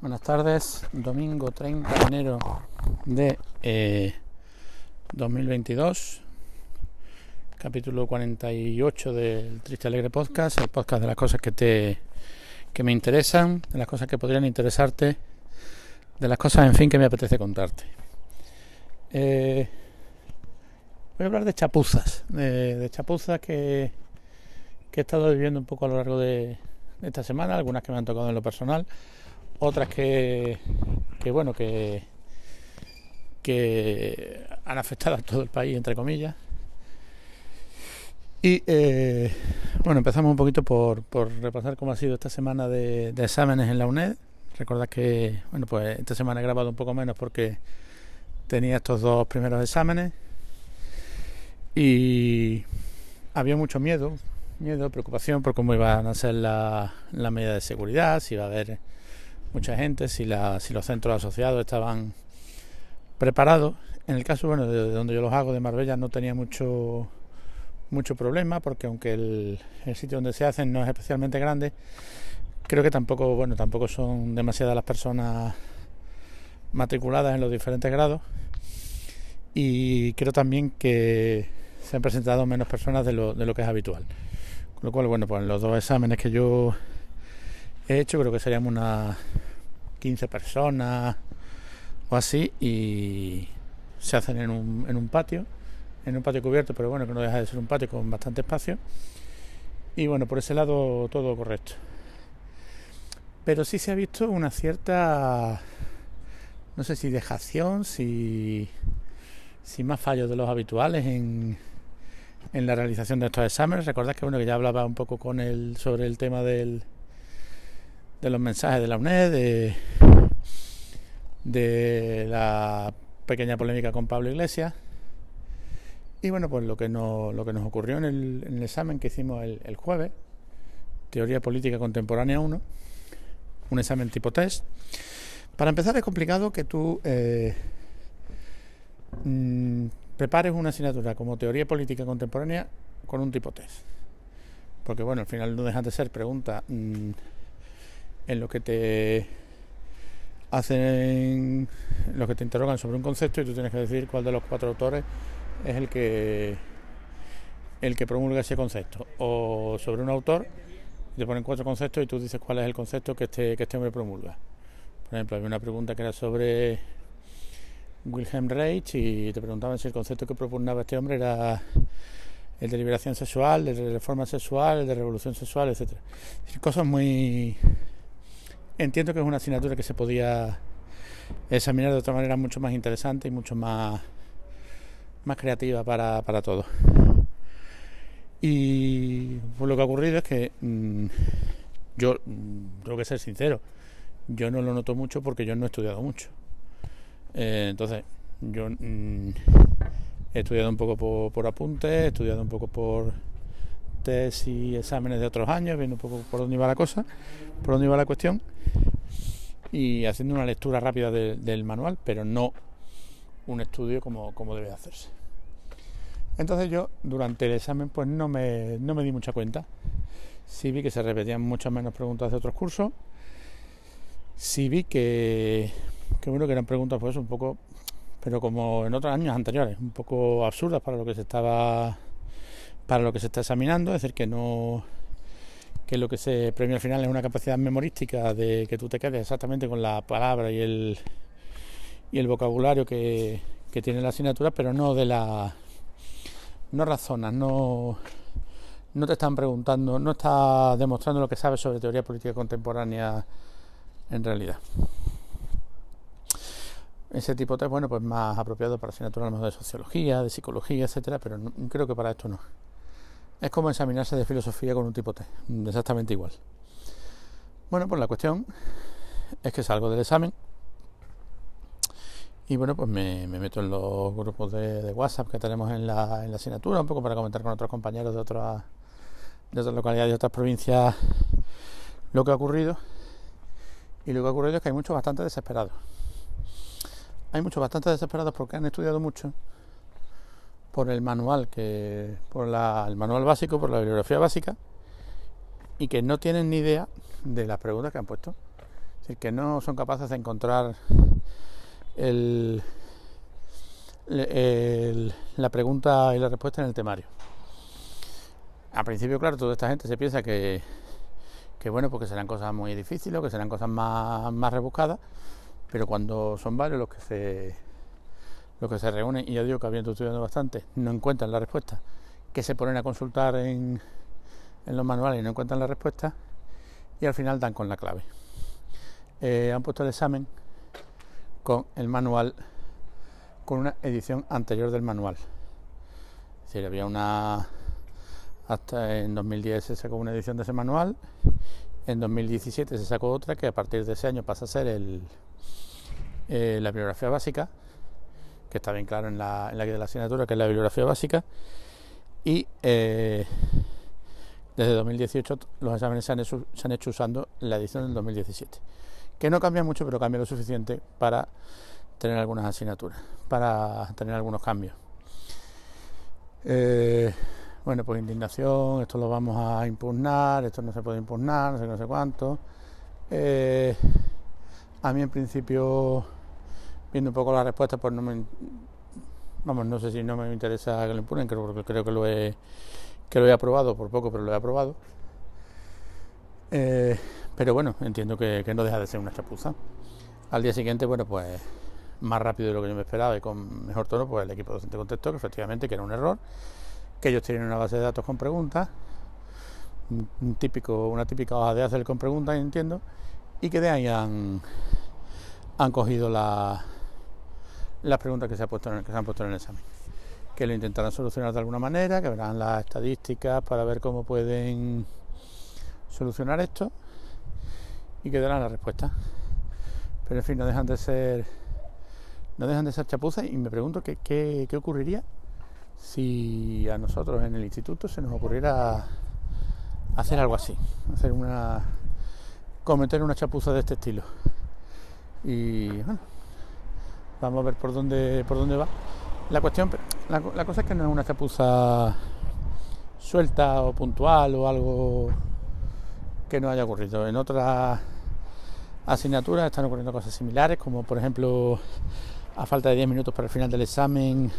Buenas tardes, domingo 30 de enero de eh, 2022, capítulo 48 del Triste Alegre Podcast, el podcast de las cosas que te que me interesan, de las cosas que podrían interesarte, de las cosas, en fin, que me apetece contarte. Eh, voy a hablar de chapuzas, de, chapuzas que, que he estado viviendo un poco a lo largo de esta semana, algunas que me han tocado en lo personal otras que, que bueno, que, que han afectado a todo el país, entre comillas. Y eh, bueno, empezamos un poquito por, por, repasar cómo ha sido esta semana de, exámenes en la UNED. Recordad que, bueno, pues esta semana he grabado un poco menos porque tenía estos dos primeros exámenes y había mucho miedo, miedo, preocupación por cómo iban a ser las la medidas de seguridad, si iba a haber mucha gente, si, la, si los centros asociados estaban preparados. En el caso bueno, de, donde yo los hago, de Marbella, no tenía mucho, mucho problema, porque aunque el, el, sitio donde se hacen no es especialmente grande, creo que tampoco, bueno, tampoco son demasiadas las personas matriculadas en los diferentes grados. Y creo también que se han presentado menos personas de lo, de lo que es habitual. Con lo cual, bueno, pues en los dos exámenes que yo he hecho, creo que seríamos unas 15 personas o así, y se hacen en un, en un patio, en un patio cubierto, pero bueno, que no deja de ser un patio con bastante espacio. Y bueno, por ese lado todo correcto. Pero sí se ha visto una cierta, no sé si dejación, si, si más fallos de los habituales en, en la realización de estos exámenes. Recordad que bueno que ya hablaba un poco con él sobre el tema del de los mensajes de la UNED, de, la pequeña polémica con Pablo Iglesias. Y bueno, pues lo que, lo que nos ocurrió en el, en el examen que hicimos el, jueves, Teoría Política Contemporánea 1, un examen tipo test. Para empezar es complicado que tú eh, mmm, prepares una asignatura como Teoría Política Contemporánea con un tipo test. Porque bueno, al final no dejan de ser preguntas mmm, en lo que te hacen, lo que te interrogan sobre un concepto y tú tienes que decir cuál de los cuatro autores es el que el que promulga ese concepto o sobre un autor te ponen cuatro conceptos y tú dices cuál es el concepto que este que este hombre promulga por ejemplo había una pregunta que era sobre Wilhelm Reich y te preguntaban si el concepto que propugnaba este hombre era el de liberación sexual, el de reforma sexual, el de revolución sexual, etcétera. Cosas muy entiendo que es una asignatura que se podía examinar de otra manera mucho más interesante y mucho más, más creativa para, para todos. Y pues lo que ha ocurrido es que mmm, yo mmm, tengo que ser sincero, yo no lo noto mucho porque yo no he estudiado mucho. Eh, entonces, yo mmm, he estudiado un poco por, por apuntes, he estudiado un poco por y exámenes de otros años, viendo un poco por dónde iba la cosa, por dónde iba la cuestión y haciendo una lectura rápida de, del manual, pero no un estudio como, como debe hacerse. Entonces yo durante el examen pues no me, no me di mucha cuenta. Sí vi que se repetían muchas menos preguntas de otros cursos. Sí vi que, que bueno que eran preguntas pues un poco, pero como en otros años anteriores, un poco absurdas para lo que se estaba para lo que se está examinando, es decir, que no que lo que se premia al final es una capacidad memorística de que tú te quedes exactamente con la palabra y el y el vocabulario que, tiene la asignatura, pero no de la no razonas, no no te están preguntando, no está demostrando lo que sabes sobre teoría política contemporánea en realidad. Ese tipo de bueno, pues más apropiado para asignaturas de sociología, de psicología, etcétera, pero creo que para esto no. Es como examinarse de filosofía con un tipo T, exactamente igual. Bueno, pues la cuestión es que salgo del examen y bueno, pues me, me meto en los grupos de, de, WhatsApp que tenemos en la, en la asignatura, un poco para comentar con otros compañeros de otras, de otras localidades, de otras provincias, lo que ha ocurrido. Y lo que ha ocurrido es que hay muchos bastante desesperados. Hay muchos bastante desesperados porque han estudiado mucho por el manual que por la, el manual básico por la bibliografía básica y que no tienen ni idea de las preguntas que han puesto Es decir, que no son capaces de encontrar el, la pregunta y la respuesta en el temario. Al principio, claro, toda esta gente se piensa que, que bueno, porque serán cosas muy difíciles o que serán cosas más, más rebuscadas, pero cuando son varios los que se los que se reúnen, y ya digo que habiendo estudiado bastante, no encuentran la respuesta, que se ponen a consultar en, en los manuales y no encuentran la respuesta, y al final dan con la clave. Eh, han puesto el examen con el manual, con una edición anterior del manual. Es decir, había una. Hasta en 2010 se sacó una edición de ese manual, en 2017 se sacó otra que a partir de ese año pasa a ser el, eh, la bibliografía básica, que está bien claro en la, en la guía de la asignatura, que es la bibliografía básica, y eh, desde 2018 los exámenes se han, hecho, usando la edición del 2017, que no cambia mucho, pero cambia lo suficiente para tener algunas asignaturas, para tener algunos cambios. Eh, bueno, pues indignación, esto lo vamos a impugnar, esto no se puede impugnar, no sé no sé cuánto. Eh, a mí en principio, viendo un poco la respuesta, pues no me vamos, no sé si no me interesa que lo impugnen, creo, creo que lo he que lo he aprobado por poco, pero lo he aprobado. Eh, pero bueno, entiendo que, no deja de ser una chapuza. Al día siguiente, bueno, pues más rápido de lo que yo me esperaba y con mejor tono, pues el equipo docente contestó que efectivamente que era un error, que ellos tienen una base de datos con preguntas, un típico, una típica hoja de hacer con preguntas, entiendo, y que de ahí han, han cogido las preguntas que se, han puesto en el examen que lo intentarán solucionar de alguna manera, que verán las estadísticas para ver cómo pueden solucionar esto y que darán la respuesta. Pero en fin, no dejan de ser no dejan de ser chapuzas y me pregunto qué, qué ocurriría si a nosotros en el instituto se nos ocurriera hacer algo así, hacer una cometer una chapuza de este estilo. Y bueno, vamos a ver por dónde por dónde va. La cuestión, la, cosa es que no es una chapuza suelta o puntual o algo que no haya ocurrido. En otras asignaturas están ocurriendo cosas similares, como por ejemplo, a falta de 10 minutos para el final del examen,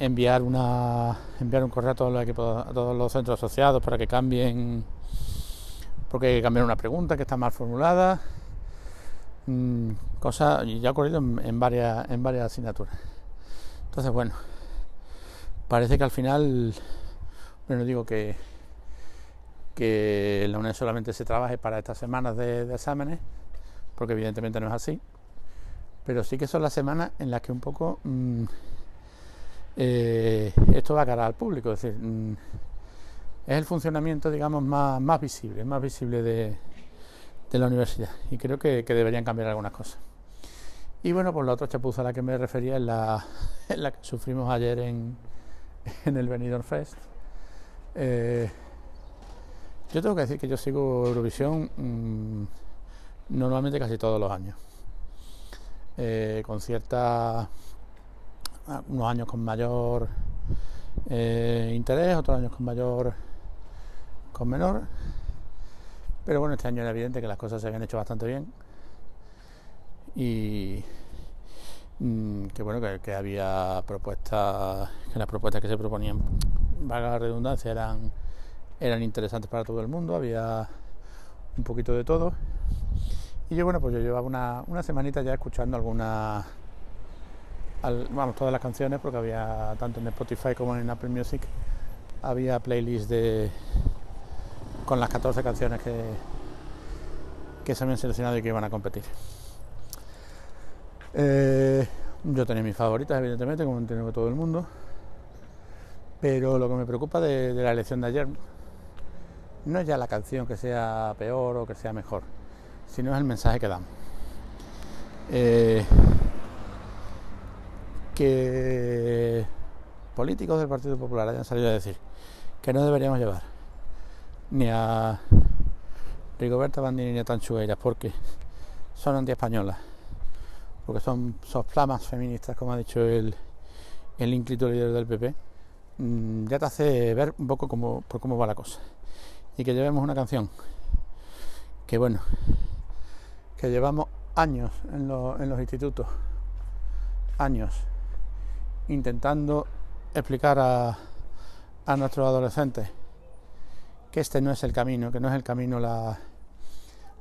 enviar una enviar un correo a todos los equipos, a todos los centros asociados para que cambien porque hay que cambiar una pregunta que está mal formulada. Mm, cosa ya ha ocurrido en varias en varias asignaturas. Entonces, bueno, parece que al final, bueno, digo que, que la UNED solamente se trabaje para estas semanas de, exámenes, porque evidentemente no es así, pero sí que son las semanas en las que un poco mm, eh, esto va a cara al público, es decir, mm, es el funcionamiento, digamos, más, más visible, más visible de, de la universidad, y creo que deberían cambiar algunas cosas. Y bueno, pues la otra chapuza a la que me refería es la, que sufrimos ayer en, en el Benidorm Fest. Eh, yo tengo que decir que yo sigo Eurovisión mm, normalmente casi todos los años. Eh, con cierta. unos años con mayor eh, interés, otros años con mayor. con menor. Pero bueno, este año era evidente que las cosas se habían hecho bastante bien. Y mm, que bueno que, había propuestas que las propuestas que se proponían vaga la redundancia eran eran interesantes para todo el mundo había un poquito de todo. Y yo bueno pues yo llevaba una, una semanita ya escuchando algunas vamos todas las canciones porque había tanto en Spotify como en Apple Music había playlists de con las 14 canciones que que se habían seleccionado y que iban a competir eh, yo tenía mis favoritas, evidentemente, como tiene todo el mundo. Pero lo que me preocupa de, la elección de ayer no es ya la canción que sea peor o que sea mejor, sino es el mensaje que damos. Eh, que políticos del Partido Popular hayan salido a decir que no deberíamos llevar ni a Rigoberta Bandini ni a Tanchueiras porque son anti-españolas porque son flamas feministas, como ha dicho el, el ínclito líder del PP, mm, ya te hace ver un poco cómo, por cómo va la cosa. Y que llevemos una canción que, bueno, que llevamos años en, en los institutos, años, intentando explicar a, a nuestros adolescentes que este no es el camino, que no es el camino la,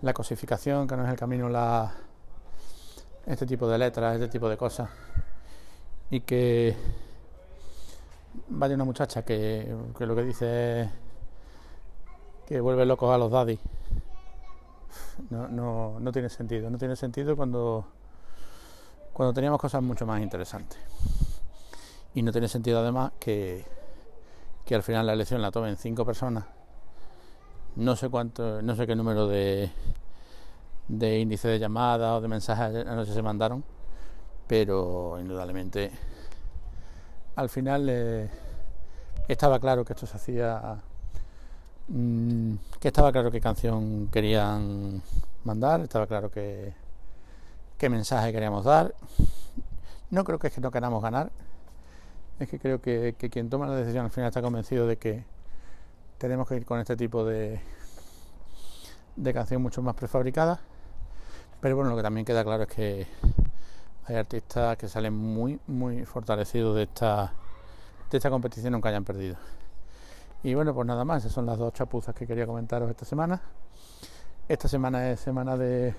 la cosificación, que no es el camino la este tipo de letras, este tipo de cosas. Y que vaya una muchacha que, que lo que dice es que vuelve locos a los daddy. No, no, no tiene sentido, no tiene sentido cuando, cuando teníamos cosas mucho más interesantes. Y no tiene sentido además que, que al final la elección la tomen cinco personas. No sé cuánto, no sé qué número de, de índice de llamadas o de mensajes anoche se mandaron, pero indudablemente al final eh, estaba claro que esto se hacía, mm, que estaba claro qué canción querían mandar, estaba claro que qué mensaje queríamos dar. No creo que es que no queramos ganar, es que creo que, que quien toma la decisión al final está convencido de que tenemos que ir con este tipo de, de canción mucho más prefabricada pero bueno, lo que también queda claro es que hay artistas que salen muy, muy fortalecidos de esta, de esta competición, aunque hayan perdido. Y bueno, pues nada más, esas son las dos chapuzas que quería comentaros esta semana. Esta semana es semana de,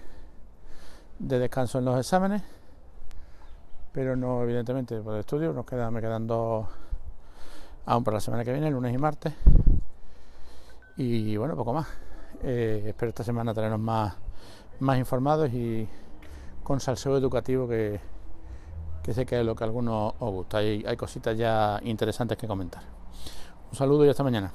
de descanso en los exámenes, pero no evidentemente por el estudio, nos queda, me quedan dos aún para la semana que viene, lunes y martes. Y bueno, poco más. Eh, espero esta semana tenernos más más informados y con salseo educativo que, que sé que es lo que a algunos os gusta. Hay, hay cositas ya interesantes que comentar. Un saludo y hasta mañana.